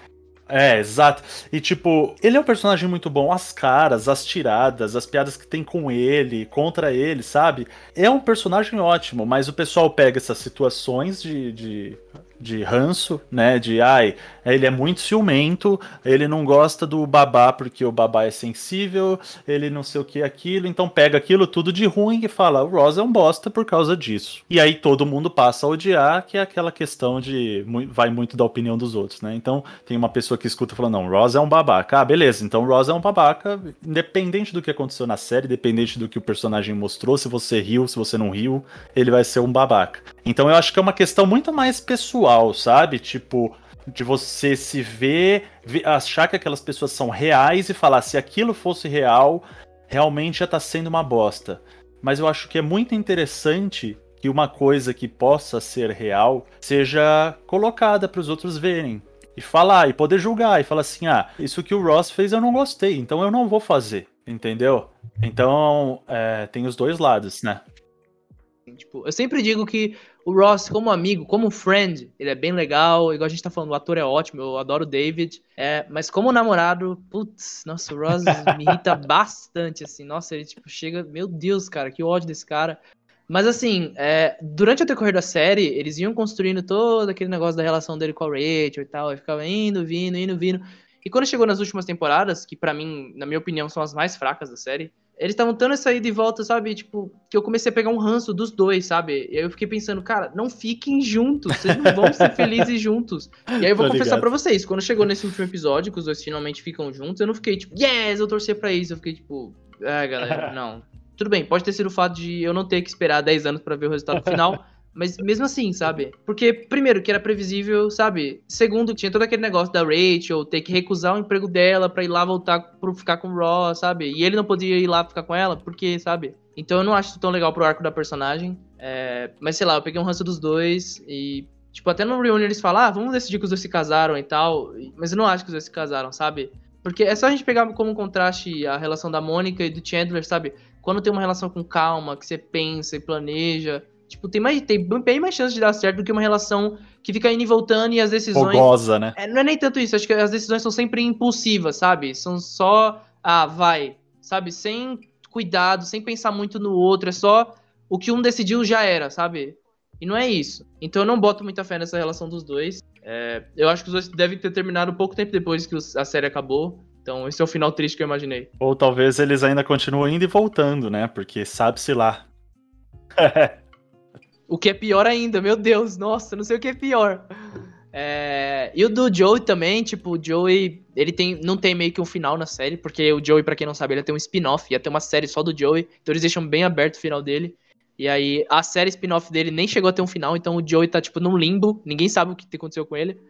é, exato. E tipo, ele é um personagem muito bom. As caras, as tiradas, as piadas que tem com ele, contra ele, sabe? É um personagem ótimo, mas o pessoal pega essas situações de, de, de ranço, né? De ai, ele é muito ciumento, ele não gosta do babá porque o babá é sensível, ele não sei o que aquilo, então pega aquilo tudo de ruim e fala, o Ross é um bosta por causa disso. E aí todo mundo passa a odiar, que é aquela questão de vai muito da opinião dos outros, né? Então tem uma pessoa que escuta falando, não, Ross é um babaca. Ah, beleza, então Ross é um babaca, independente do que aconteceu na série, independente do que o personagem mostrou, se você riu, se você não riu, ele vai ser um babaca. Então eu acho que é uma questão muito mais pessoal, sabe? Tipo, de você se ver, ver- achar que aquelas pessoas são reais e falar se aquilo fosse real, realmente já tá sendo uma bosta. Mas eu acho que é muito interessante que uma coisa que possa ser real seja colocada para os outros verem e falar e poder julgar e falar assim: "Ah, isso que o Ross fez eu não gostei, então eu não vou fazer", entendeu? Então, é, tem os dois lados, né? Tipo, eu sempre digo que o Ross, como amigo, como friend, ele é bem legal. Igual a gente tá falando, o ator é ótimo, eu adoro o David. É, mas como namorado, putz, nossa, o Ross [LAUGHS] me irrita bastante, assim. Nossa, ele tipo chega, meu Deus, cara, que ódio desse cara. Mas assim, é, durante o decorrer da série, eles iam construindo todo aquele negócio da relação dele com a Rachel e tal, e ficava indo, vindo, indo, vindo. E quando chegou nas últimas temporadas, que pra mim, na minha opinião, são as mais fracas da série, eles estavam dando essa ida e volta, sabe? Tipo, que eu comecei a pegar um ranço dos dois, sabe? E aí eu fiquei pensando, cara, não fiquem juntos, vocês não vão ser [LAUGHS] felizes juntos. E aí eu vou Tô confessar pra vocês, quando chegou nesse último episódio, que os dois finalmente ficam juntos, eu não fiquei tipo, yes, eu torcer pra isso. Eu fiquei tipo, ah, galera, [LAUGHS] não. Tudo bem, pode ter sido o fato de eu não ter que esperar 10 anos pra ver o resultado final. Mas mesmo assim, sabe? Porque, primeiro, que era previsível, sabe? Segundo, tinha todo aquele negócio da Rachel ter que recusar o emprego dela pra ir lá voltar pro ficar com o Ross, sabe? E ele não podia ir lá ficar com ela, porque, sabe? Então eu não acho tão legal pro arco da personagem. É, Mas sei lá, eu peguei um ranço dos dois e. Tipo, até no Reunion eles falam, ah, vamos decidir que os dois se casaram e tal. Mas eu não acho que os dois se casaram, sabe? Porque é só a gente pegar como contraste a relação da Mônica e do Chandler, sabe? Quando tem uma relação com calma, que você pensa e planeja. Tipo, tem, mais, tem bem mais chance de dar certo do que uma relação que fica indo e voltando e as decisões. Fogosa, né? É, não é nem tanto isso, acho que as decisões são sempre impulsivas, sabe? São só, ah, vai, sabe? Sem cuidado, sem pensar muito no outro, é só o que um decidiu já era, sabe? E não é isso. Então eu não boto muita fé nessa relação dos dois. É, eu acho que os dois devem ter terminado pouco tempo depois que a série acabou. Então esse é o final triste que eu imaginei. Ou talvez eles ainda continuem indo e voltando, né? Porque sabe-se lá. [LAUGHS] O que é pior ainda, meu Deus, nossa, não sei o que é pior. É, E o do Joey também, tipo, o Joey, ele tem, não tem meio que um final na série, porque o Joey, pra quem não sabe, ele tem um spin-off, ia ter uma série só do Joey, então eles deixam bem aberto o final dele. E aí, a série spin-off dele nem chegou a ter um final, então o Joey tá, tipo, num limbo, ninguém sabe o que aconteceu com ele.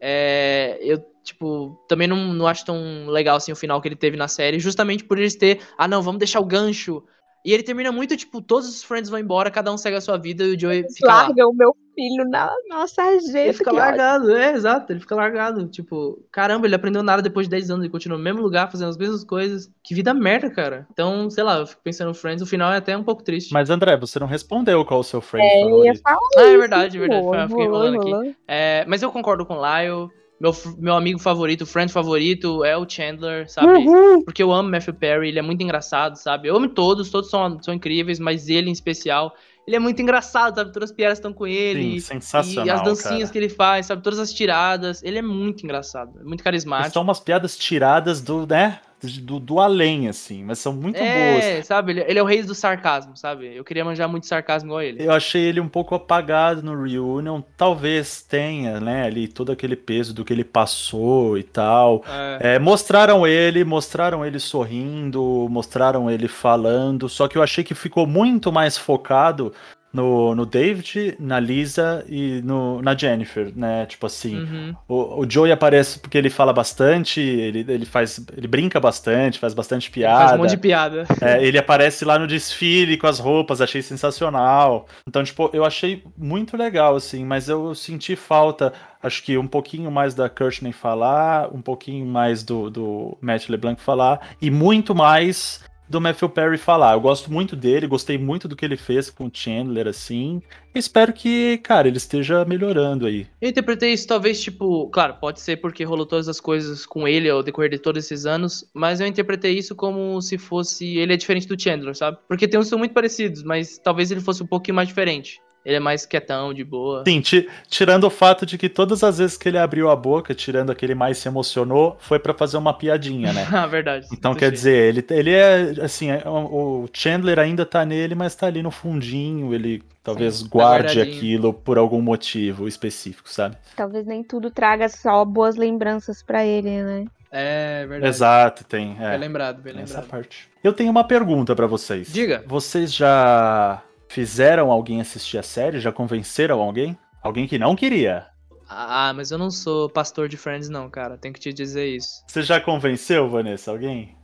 É, eu, tipo, também não, não acho tão legal, assim, o final que ele teve na série, justamente por eles ter, ah, não, vamos deixar o gancho. E ele termina muito, tipo, todos os friends vão embora, cada um segue a sua vida e o Joey fica lá. Larga o meu filho na nossa Ele sarjeta. fica que ódio. largado, é, exato, ele fica largado. Tipo, caramba, ele aprendeu nada depois de 10 anos, ele continua no mesmo lugar, fazendo as mesmas coisas. Que vida merda, cara. Então, sei lá, eu fico pensando no Friends, o final é até um pouco triste. Mas André, você não respondeu qual o seu friend É, favorito. falar ah, é verdade, é verdade. fiquei enrolando aqui. É, mas eu concordo com o Lyle. Meu, meu amigo favorito, o friend favorito é o Chandler, sabe? Uhum. Porque eu amo Matthew Perry, ele é muito engraçado, sabe? Eu amo todos, todos são, são incríveis, mas ele em especial, ele é muito engraçado, sabe? Todas as piadas estão com ele. Sim, sensacional. E as dancinhas cara. que ele faz, sabe? Todas as tiradas. Ele é muito engraçado, é muito carismático. São umas piadas tiradas do, né? Do, do além, assim, mas são muito boas. é, sabe? Ele, ele é o rei do sarcasmo, sabe? Eu queria manjar muito sarcasmo igual ele. Eu achei ele um pouco apagado no Reunion. Talvez tenha, né, ali todo aquele peso do que ele passou e tal. É. É, mostraram ele, mostraram ele sorrindo, mostraram ele falando, só que eu achei que ficou muito mais focado no, no David, na Lisa e no, na Jennifer, né? Tipo assim, Uhum. o, o Joey aparece porque ele fala bastante, ele, ele faz, ele brinca bastante, faz bastante Ele piada. Faz um monte de piada. É, ele aparece lá no desfile com as roupas, achei sensacional. Então, tipo, eu achei muito legal, assim, mas eu senti falta, acho que um pouquinho mais da Courtney falar, um pouquinho mais do, do Matt LeBlanc falar, e muito mais do Matthew Perry falar. Eu gosto muito dele, gostei muito do que ele fez com o Chandler, assim. Espero que, cara, ele esteja melhorando aí. Eu interpretei isso talvez, tipo, claro, pode ser porque rolou todas as coisas com ele ao decorrer de todos esses anos, mas eu interpretei isso como se fosse. Ele é diferente do Chandler, sabe? Porque tem uns que são muito parecidos, mas talvez ele fosse um pouquinho mais diferente. Ele é mais quietão, de boa. Sim, ti- tirando o fato de que todas as vezes que ele abriu a boca, tirando aquele mais se emocionou, foi pra fazer uma piadinha, né? Ah, [LAUGHS] verdade. Então, quer cheio. dizer, ele, ele é, assim, é- o Chandler ainda tá nele, mas tá ali no fundinho, ele talvez Sim, tá guarde aquilo por algum motivo específico, sabe? Talvez nem tudo traga só boas lembranças pra ele, né? É verdade. Exato, tem, é, Bem lembrado, bem tem essa lembrado. parte. Eu tenho uma pergunta pra vocês. Diga. Vocês já fizeram alguém assistir a série? Já convenceram alguém? Alguém que não queria? Ah, mas eu não sou pastor de Friends, não, cara. Tenho que te dizer isso. Você já convenceu, Vanessa, alguém?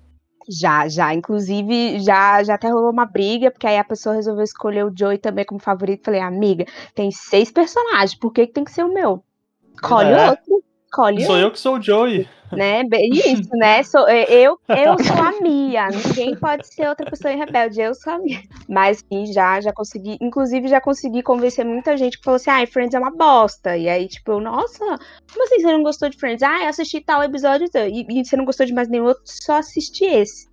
Já, já. Inclusive, já, já até rolou uma briga, porque aí a pessoa resolveu escolher o Joey também como favorito. Falei, amiga, tem seis personagens, por que, que tem que ser o meu? Escolhe É. outro. Escolhe Sou eu que sou o Joey. né? Isso, né? Sou, é, eu, eu sou a Mia. Ninguém pode ser outra pessoa rebelde. Eu sou a Mia. Mas sim, já, já consegui. Inclusive, já consegui convencer muita gente que falou assim: ai, Friends é uma bosta. E aí, tipo, nossa, como assim você não gostou de Friends? Ah, eu assisti tal episódio e, e você não gostou de mais nenhum outro, só assisti esse.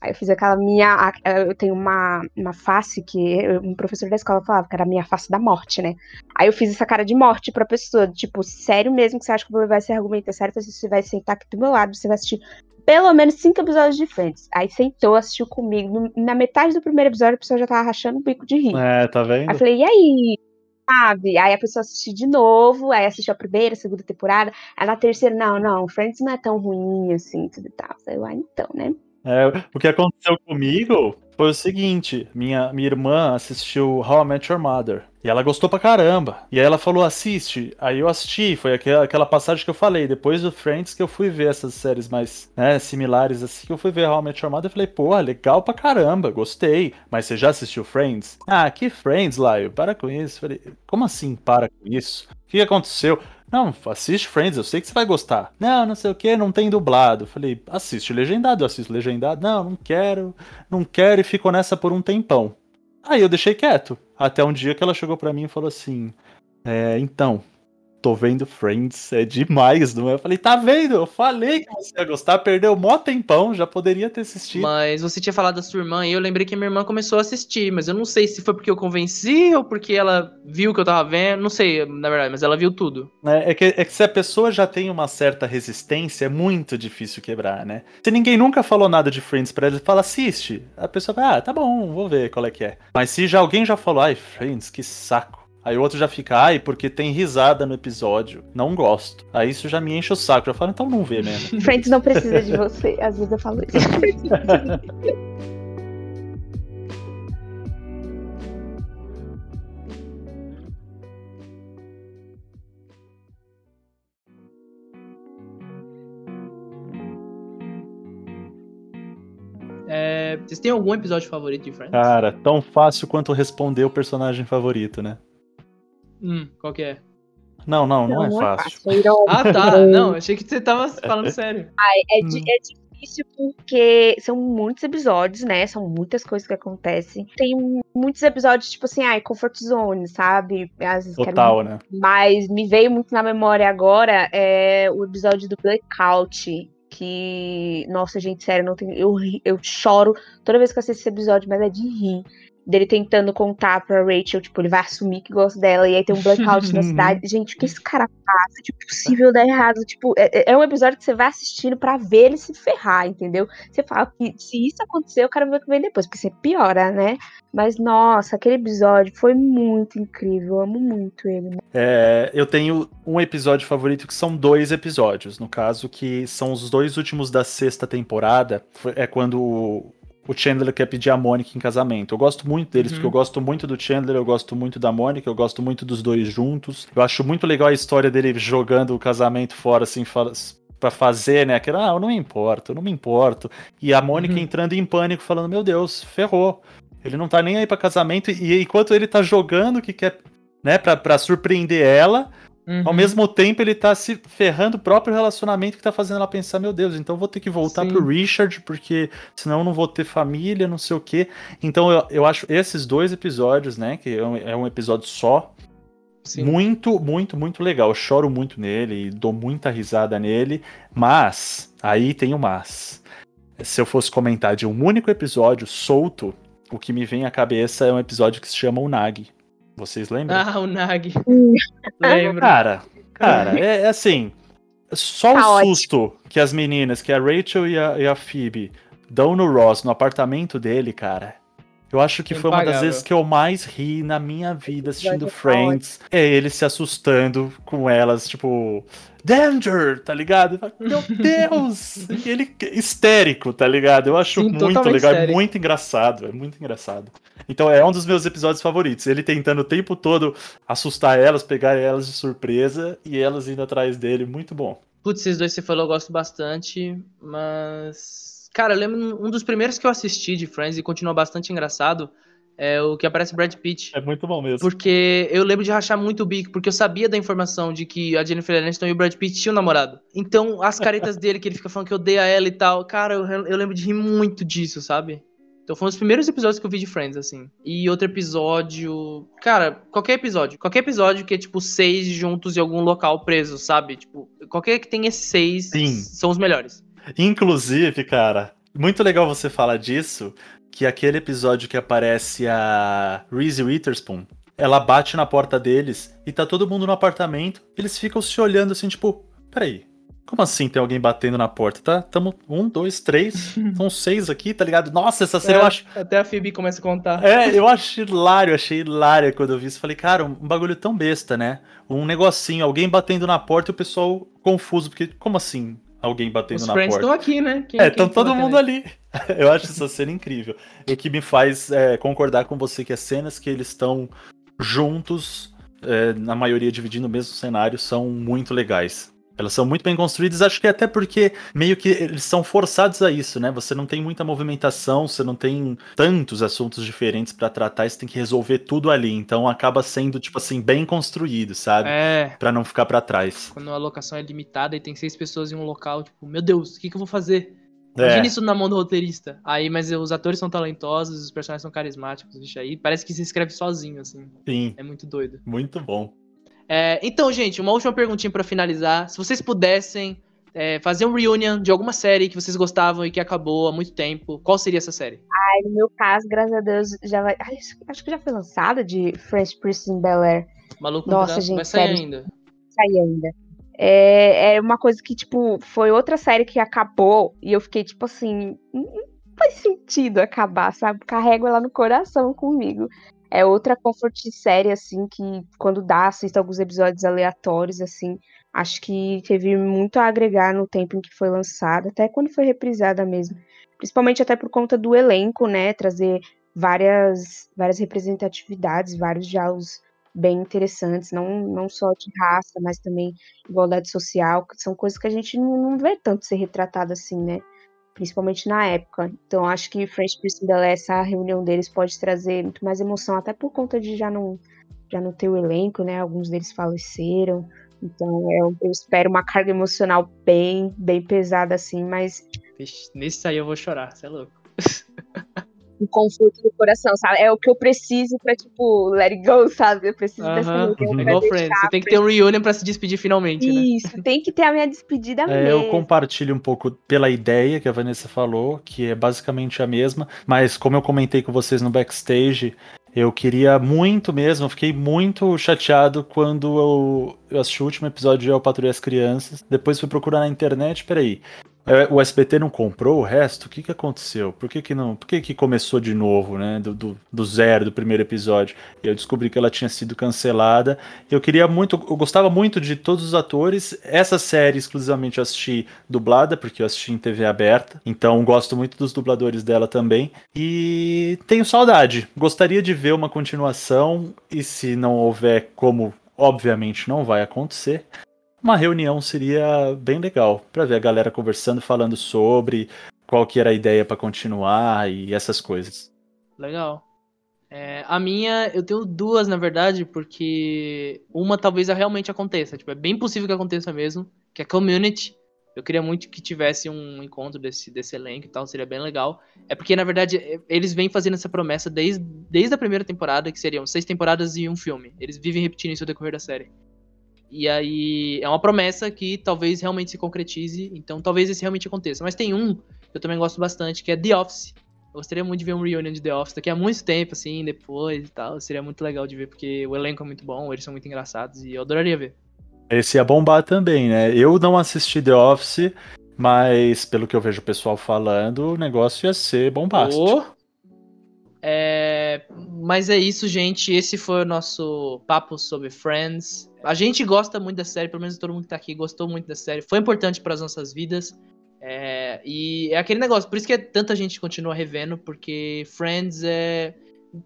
Aí eu fiz aquela minha. Eu tenho uma, uma face que um professor da escola falava que era a minha face da morte, né? Aí eu fiz essa cara de morte pra pessoa. Tipo, sério mesmo que você acha que eu vou levar esse argumento? É sério que você vai sentar aqui do meu lado, você vai assistir pelo menos cinco episódios de Friends. Aí sentou, assistiu comigo. Na metade do primeiro episódio, a pessoa já tava rachando o bico de rir. É, tá vendo? Aí eu falei, e aí? Sabe? Aí a pessoa assistiu de novo, aí assistiu a primeira, a segunda temporada. Aí na terceira, não, não, Friends não é tão ruim assim, tudo e tal. Eu falei, ah, então, né? É, o que aconteceu comigo foi o seguinte: minha, minha irmã assistiu How I Met Your Mother. E ela gostou pra caramba. E aí ela falou: assiste. Aí eu assisti. Foi aquela, aquela passagem que eu falei. Depois do Friends que eu fui ver essas séries mais né, similares assim. Que eu fui ver How I Met Your Mother. Eu falei: pô, legal pra caramba. Gostei. Mas você já assistiu Friends? Ah, que Friends, Laio? Para com isso. Falei: como assim para com isso? O que aconteceu? Não, assiste Friends, eu sei que você vai gostar. Não, não sei o que, não tem dublado. Falei, assiste legendado, eu assisto legendado. Não, não quero, não quero, e ficou nessa por um tempão. Aí eu deixei quieto. Até um dia que ela chegou para mim e falou assim: É, então, tô vendo Friends, é demais, não é? Eu falei, tá vendo? Eu falei que você ia gostar, perdeu mó tempão, já poderia ter assistido. Mas você tinha falado da sua irmã e eu lembrei que minha irmã começou a assistir, mas eu não sei se foi porque eu convenci ou porque ela viu que eu tava vendo, não sei, na verdade, mas ela viu tudo. É, é, que, é que se a pessoa já tem uma certa resistência, é muito difícil quebrar, né? Se ninguém nunca falou nada de Friends pra ela, fala, assiste. A pessoa vai, ah, tá bom, vou ver qual é que é. Mas se já alguém já falou, ai, Friends, que saco. Aí o outro já fica, ai, porque tem risada no episódio. Não gosto. Aí isso já me enche o saco. Já falo, então não vê mesmo. [LAUGHS] Friends não precisa de você. Às vezes eu falo isso. [LAUGHS] É, vocês têm algum episódio favorito de Friends? Cara, tão fácil quanto responder o personagem favorito, né? Hum, qual que é? Não, não, não, é fácil. [LAUGHS] Ah, tá. [LAUGHS] Não, achei que você tava falando sério. Ai, é, di- é difícil porque são muitos episódios, né? São muitas coisas que acontecem. Tem muitos episódios, tipo assim, ai, comfort zone, sabe? Às vezes quero Total, né? Mas me veio muito na memória agora é o episódio do Blackout. Que, nossa, gente, sério, não tem, eu, eu choro toda vez que eu assisto esse episódio, mas é de rir. Dele tentando contar pra Rachel, tipo, ele vai assumir que gosta dela, e aí tem um blackout na [LAUGHS] cidade. Gente, o que esse cara faz? Tipo, possível dar errado. Tipo, é, é um episódio que você vai assistindo pra ver ele se ferrar, entendeu? Você fala que se isso acontecer, eu quero ver o que vem depois, porque você piora, né? Mas, nossa, aquele episódio foi muito incrível. Eu amo muito ele. É, eu tenho um episódio favorito que são dois episódios, no caso, que são os dois últimos da sexta temporada. É quando o- Chandler quer pedir a Mônica em casamento. Eu gosto muito deles, Uhum. porque eu gosto muito do Chandler, eu gosto muito da Mônica, eu gosto muito dos dois juntos. Eu acho muito legal a história dele jogando o casamento fora, assim, pra fazer, né? Aquela, ah, eu não me importo, eu não me importo. E a Mônica Uhum. entrando em pânico, falando, meu Deus, ferrou. Ele não tá nem aí pra casamento, e enquanto ele tá jogando que quer, né, pra, pra surpreender ela, Uhum. ao mesmo tempo, ele tá se ferrando o próprio relacionamento que tá fazendo ela pensar, meu Deus, então vou ter que voltar Sim. pro Richard, porque senão eu não vou ter família, não sei o quê. Então eu, eu acho esses dois episódios, né, que é um, é um episódio só, Sim. muito, muito, muito legal. Eu choro muito nele e dou muita risada nele, mas, aí tem o mas. Se eu fosse comentar de um único episódio solto, o que me vem à cabeça é um episódio que se chama O Nag. Vocês lembram? Ah, o Nag. [LAUGHS] Lembro. Cara, cara, é, é assim. Só Tá o ótimo. susto que as meninas, que a Rachel e a, e a Phoebe, dão no Ross, no apartamento dele, cara. Eu acho que foi uma das Impagável. vezes que eu mais ri na minha vida assistindo Episódio Friends. É ele se assustando com elas, tipo, Danger, tá ligado? Falo, Meu [LAUGHS] Deus! E ele histérico, tá ligado? Eu acho Sim, muito legal, é muito engraçado, é muito engraçado. Então é um dos meus episódios favoritos. Ele tentando o tempo todo assustar elas, pegar elas de surpresa e elas indo atrás dele, muito bom. Putz, esses dois você falou, eu gosto bastante, mas. Cara, eu lembro um dos primeiros que eu assisti de Friends e continua bastante engraçado é o que aparece Brad Pitt. É muito bom mesmo. Porque eu lembro de rachar muito o bico, porque eu sabia da informação de que a Jennifer Aniston e o Brad Pitt tinham namorado. Então, as caretas [LAUGHS] dele, que ele fica falando que odeia ela e tal, cara, eu, eu lembro de rir muito disso, sabe? Então foi um dos primeiros episódios que eu vi de Friends, assim. E outro episódio. Cara, qualquer episódio. Qualquer episódio que é, tipo, seis juntos em algum local preso, sabe? Tipo, qualquer que tenha esses seis Sim. são os melhores. Inclusive, cara, muito legal você falar disso, que aquele episódio que aparece a Reese Witherspoon, ela bate na porta deles e tá todo mundo no apartamento, eles ficam se olhando assim, tipo, peraí, como assim tem alguém batendo na porta? Tá? Tamo um, dois, três, [LAUGHS] são seis aqui, tá ligado? Nossa, essa série É, eu acho. Até a Phoebe começa a contar. É, eu acho hilário, achei hilário quando eu vi isso. Falei, cara, um bagulho tão besta, né? Um negocinho, alguém batendo na porta e o pessoal confuso, porque como assim alguém batendo Os na porta? estão aqui, né? Quem- É, estão todo mundo ali. [LAUGHS] Eu acho essa cena incrível. E o que me faz é, concordar com você que as cenas que eles estão juntos, é, na maioria dividindo o mesmo cenário, são muito legais. Elas são muito bem construídas, acho que até porque meio que eles são forçados a isso, né? Você não tem muita movimentação, você não tem tantos assuntos diferentes pra tratar, você tem que resolver tudo ali. Então acaba sendo, tipo assim, bem construído, sabe? É, Pra não ficar pra trás. quando a locação é limitada e tem seis pessoas em um local, tipo, meu Deus, o que, que eu vou fazer? Imagina É, isso na mão do roteirista. Aí, mas os atores são talentosos, os personagens são carismáticos, bicho, aí parece que se escreve sozinho, assim. sim, É muito doido. muito bom. É, então, gente, uma última perguntinha pra finalizar. Se vocês pudessem é, fazer um reunion de alguma série que vocês gostavam e que acabou há muito tempo, qual seria essa série? Aí, no meu caso, graças a Deus, já vai. Ai, acho- que já foi lançada de Fresh Prince in Bel Air. Maluco no Nossa, Pedaço? gente, vai sair ainda. sair ainda. É, é uma coisa que, tipo, foi outra série que acabou e eu fiquei, tipo assim, não faz sentido acabar, sabe? Carrego ela no coração comigo. É outra comfort série, assim, que quando dá, assisto alguns episódios aleatórios, assim. Acho que teve muito a agregar no tempo em que foi lançada, até quando foi reprisada mesmo. Principalmente até por conta do elenco, né? Trazer várias, várias representatividades, vários diálogos bem interessantes, não, não só de raça, mas também igualdade social, que são coisas que a gente não, não vê tanto ser retratado assim, né? Principalmente na época. Então acho que French Bel-Air, essa reunião deles pode trazer muito mais emoção, até por conta de já não, já não ter o elenco, né? Alguns deles faleceram. Então eu, eu espero uma carga emocional bem, bem pesada assim, mas nesse aí eu vou chorar, você é louco. [LAUGHS] um conforto do coração, sabe? É o que eu preciso pra, tipo, let it go, sabe? Eu preciso dessa Aham, reunião É pra igual deixar Friends, você tem que ter um reunion pra se despedir finalmente, né? Isso, tem que ter a minha despedida É, mesmo. eu compartilho um pouco pela ideia que a Vanessa falou, que é basicamente a mesma, mas como eu comentei com vocês no backstage, eu queria muito mesmo, eu fiquei muito chateado quando eu, eu assisti o último episódio de Eu Patrulhei as Crianças, depois fui procurar na internet, peraí, é, o SBT não comprou o resto? O que que aconteceu? Por que que não? Por que que começou de novo, né? Do, do, do zero, do primeiro episódio? E eu descobri que ela tinha sido cancelada. Eu queria muito, eu gostava muito de todos os atores. Essa série exclusivamente eu assisti dublada, porque eu assisti em TV aberta. Então gosto muito dos dubladores dela também. E tenho saudade. Gostaria de ver uma continuação. E se não houver, como obviamente não vai acontecer, uma reunião seria bem legal para ver a galera conversando, falando sobre qual que era a ideia para continuar e essas coisas. Legal. É, a minha, eu tenho duas, na verdade, porque uma talvez realmente aconteça. Tipo, é bem possível que aconteça mesmo, que é Community. Eu queria muito que tivesse um encontro desse, desse elenco e tal, seria bem legal. É porque, na verdade, é- eles vêm fazendo essa promessa desde, desde a primeira temporada, que seriam seis temporadas e um filme. Eles vivem repetindo isso ao decorrer da série. E aí, é uma promessa que talvez realmente se concretize, então talvez esse realmente aconteça. Mas tem um que eu também gosto bastante, que é The Office. Eu gostaria muito de ver um reunion de The Office daqui a muito tempo, assim, depois e tal. Seria muito legal de ver, porque o elenco é muito bom, eles são muito engraçados e eu adoraria ver. Esse ia bombar também, né? Eu não assisti The Office, mas pelo que eu vejo o pessoal falando, o negócio ia ser bombástico. Ô! É, mas é isso, gente. Esse foi o nosso papo sobre Friends. A gente gosta muito da série, pelo menos todo mundo que tá aqui gostou muito da série. Foi importante para as nossas vidas. É, e é aquele negócio, por isso que é tanta gente continua revendo, porque Friends é.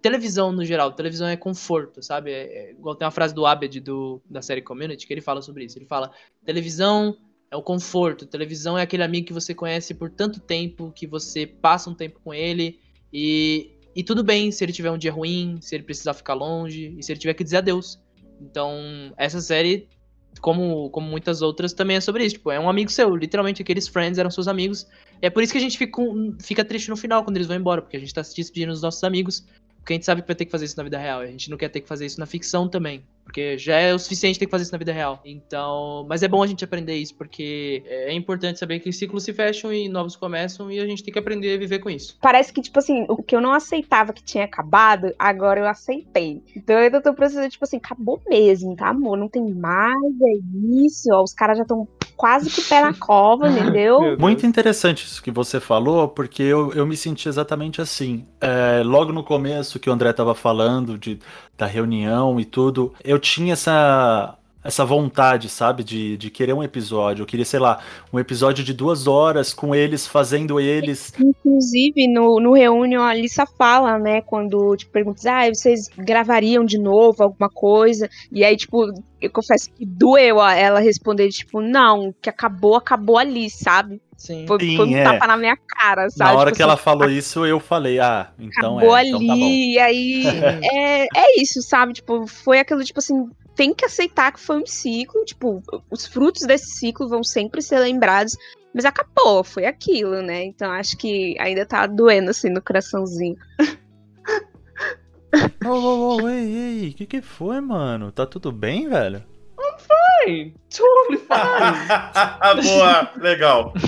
Televisão no geral, televisão é conforto, sabe? É, é, igual tem uma frase do Abed do, da série Community que ele fala sobre isso. Ele fala: televisão é o conforto, televisão é aquele amigo que você conhece por tanto tempo, que você passa um tempo com ele e, e tudo bem se ele tiver um dia ruim, se ele precisar ficar longe e se ele tiver que dizer adeus. Então, essa série, como, como muitas outras, também é sobre isso. Tipo, é um amigo seu. Literalmente, aqueles friends eram seus amigos. É por isso que a gente fica, fica triste no final quando eles vão embora, porque a gente tá se despedindo dos nossos amigos. Porque a gente sabe que vai ter que fazer isso na vida real. A gente não quer ter que fazer isso na ficção também. Porque já é o suficiente ter que fazer isso na vida real. Então. Mas é bom a gente aprender isso, porque é importante saber que ciclos se fecham e novos começam, e a gente tem que aprender a viver com isso. Parece que, tipo assim, o que eu não aceitava que tinha acabado, agora eu aceitei. Então eu tô precisando, tipo assim, acabou mesmo, tá, amor? Não tem mais, é isso. Ó, os caras já estão quase que pé na cova, entendeu? Muito interessante isso que você falou, porque eu, eu me senti exatamente assim. É, logo no começo que o André tava falando de, da reunião e tudo, eu tinha essa, essa vontade, sabe, de, de querer um episódio. Eu queria, sei lá, um episódio de duas horas com eles fazendo eles. Inclusive, no, no Reunion, a Alissa fala, né, quando te perguntas, ah, vocês gravariam de novo alguma coisa? E aí, tipo, eu confesso que doeu a ela responder, tipo, não, que acabou, acabou ali, sabe? Sim. Foi, Sim, foi um é. tapa na minha cara, sabe? Na hora Tipo que ela assim, falou isso, eu falei, ah, então acabou é, ali, então tá bom. e aí é, é isso, sabe? Tipo, foi aquilo, tipo assim, tem que aceitar que foi um ciclo, tipo, os frutos desse ciclo vão sempre ser lembrados, mas acabou, foi aquilo, né? Então acho que ainda tá doendo assim no coraçãozinho. Ô, ô, ô, ei, ei, o que que foi, mano? Tá tudo bem, velho? Fine. Totally fine. Boa, legal. [LAUGHS]